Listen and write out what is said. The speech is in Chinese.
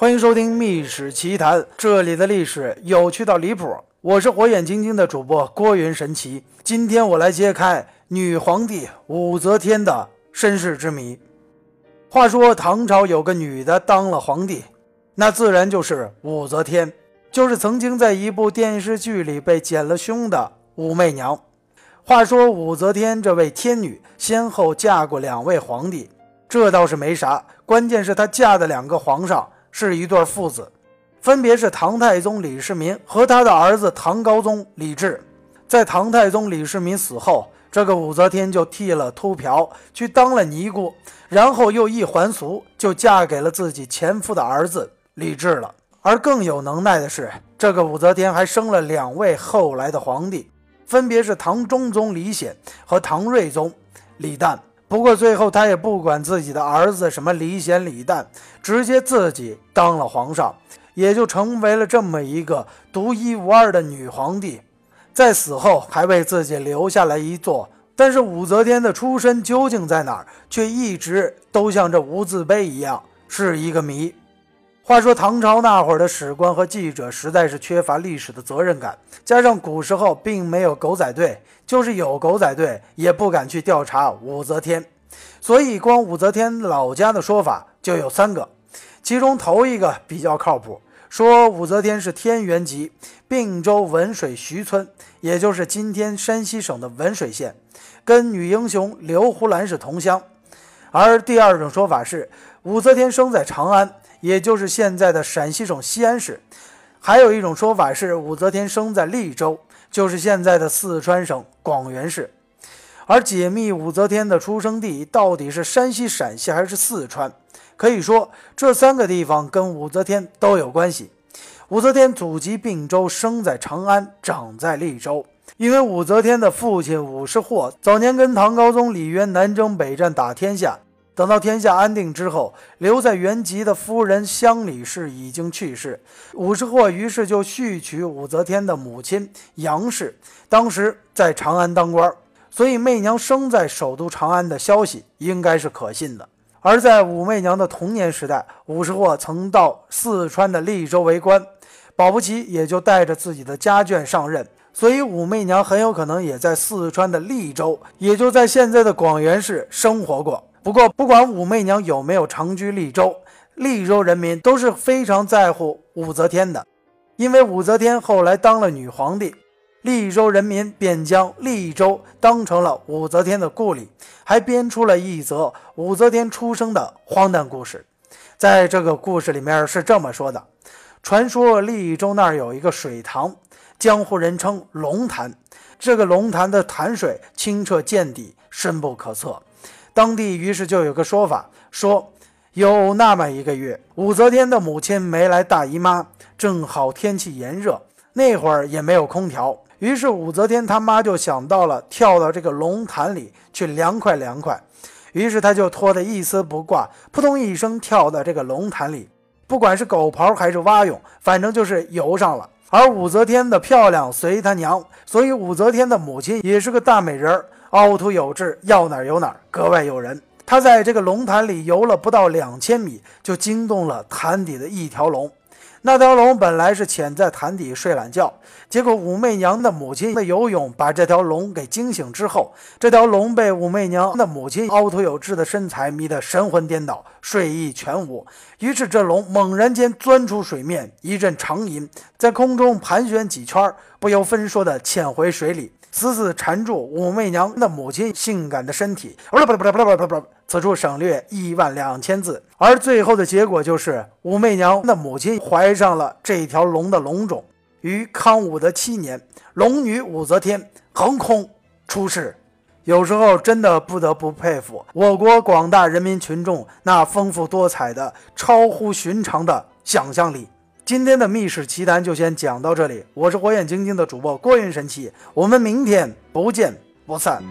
欢迎收听《秘史奇谈》，这里的历史有趣到离谱。我是火眼金睛的主播郭云神奇。今天我来揭开女皇帝武则天的身世之谜。话说唐朝有个女的当了皇帝，那自然就是武则天，就是曾经在一部电视剧里被剪了胸的武媚娘。话说武则天这位天女，先后嫁过两位皇帝，这倒是没啥。关键是她嫁的两个皇上是一对父子，分别是唐太宗李世民和他的儿子唐高宗李治。在唐太宗李世民死后，这个武则天就剃了秃瓢，去当了尼姑，然后又一还俗，就嫁给了自己前夫的儿子李治了。而更有能耐的是，这个武则天还生了两位后来的皇帝。分别是唐中宗李显和唐睿宗李旦。不过最后他也不管自己的儿子什么李显、李旦，直接自己当了皇上，也就成为了这么一个独一无二的女皇帝。在死后还为自己留下了一座，但是武则天的出身究竟在哪儿，却一直都像这无字碑一样是一个谜。话说唐朝那会儿的史官和记者实在是缺乏历史的责任感，加上古时候并没有狗仔队，就是有狗仔队也不敢去调查武则天，所以光武则天老家的说法就有三个，其中头一个比较靠谱，说武则天是天元籍，并州文水徐村，也就是今天山西省的文水县，跟女英雄刘胡兰是同乡。而第二种说法是武则天生在长安。也就是现在的陕西省西安市，还有一种说法是武则天生在利州，就是现在的四川省广元市。而解密武则天的出生地到底是山西、陕西还是四川，可以说这三个地方跟武则天都有关系。武则天祖籍并州，生在长安，长在利州。因为武则天的父亲武士霍早年跟唐高宗李渊南征北战，打天下。等到天下安定之后，留在原籍的夫人乡里氏已经去世，武士霍于是就续娶武则天的母亲杨氏，当时在长安当官，所以媚娘生在首都长安的消息应该是可信的。而在武媚娘的童年时代，武士霍曾到四川的利州为官，保不齐也就带着自己的家眷上任，所以武媚娘很有可能也在四川的利州，也就在现在的广元市生活过。不过，不管武媚娘有没有长居利州，利州人民都是非常在乎武则天的，因为武则天后来当了女皇帝，利州人民便将利州当成了武则天的故里，还编出了一则武则天出生的荒诞故事。在这个故事里面是这么说的：传说利州那儿有一个水塘，江湖人称龙潭，这个龙潭的潭水清澈见底，深不可测。当地于是就有个说法，说有那么一个月，武则天的母亲没来大姨妈，正好天气炎热，那会儿也没有空调，于是武则天他妈就想到了跳到这个龙潭里去凉快凉快，于是他就脱得一丝不挂，扑通一声跳到这个龙潭里，不管是狗刨还是蛙泳，反正就是游上了。而武则天的漂亮随她娘，所以武则天的母亲也是个大美人儿。凹凸有致，要哪儿有哪儿，格外诱人。他在这个龙潭里游了不到两千米，就惊动了潭底的一条龙。那条龙本来是潜在潭底睡懒觉，结果武媚娘的母亲的游泳把这条龙给惊醒之后，这条龙被武媚娘的母亲凹凸有致的身材迷得神魂颠倒，睡意全无。于是这龙猛然间钻出水面，一阵长吟，在空中盘旋几圈，不由分说的潜回水里。死死缠住武媚娘的母亲性感的身体，不不不不不不不，此处省略一万两千字。而最后的结果就是武媚娘的母亲怀上了这条龙的龙种。于康武德七年，龙女武则天横空出世。有时候真的不得不佩服我国广大人民群众那丰富多彩的、超乎寻常的想象力。今天的密室奇谈就先讲到这里，我是火眼金睛的主播郭云神奇，我们明天不见不散。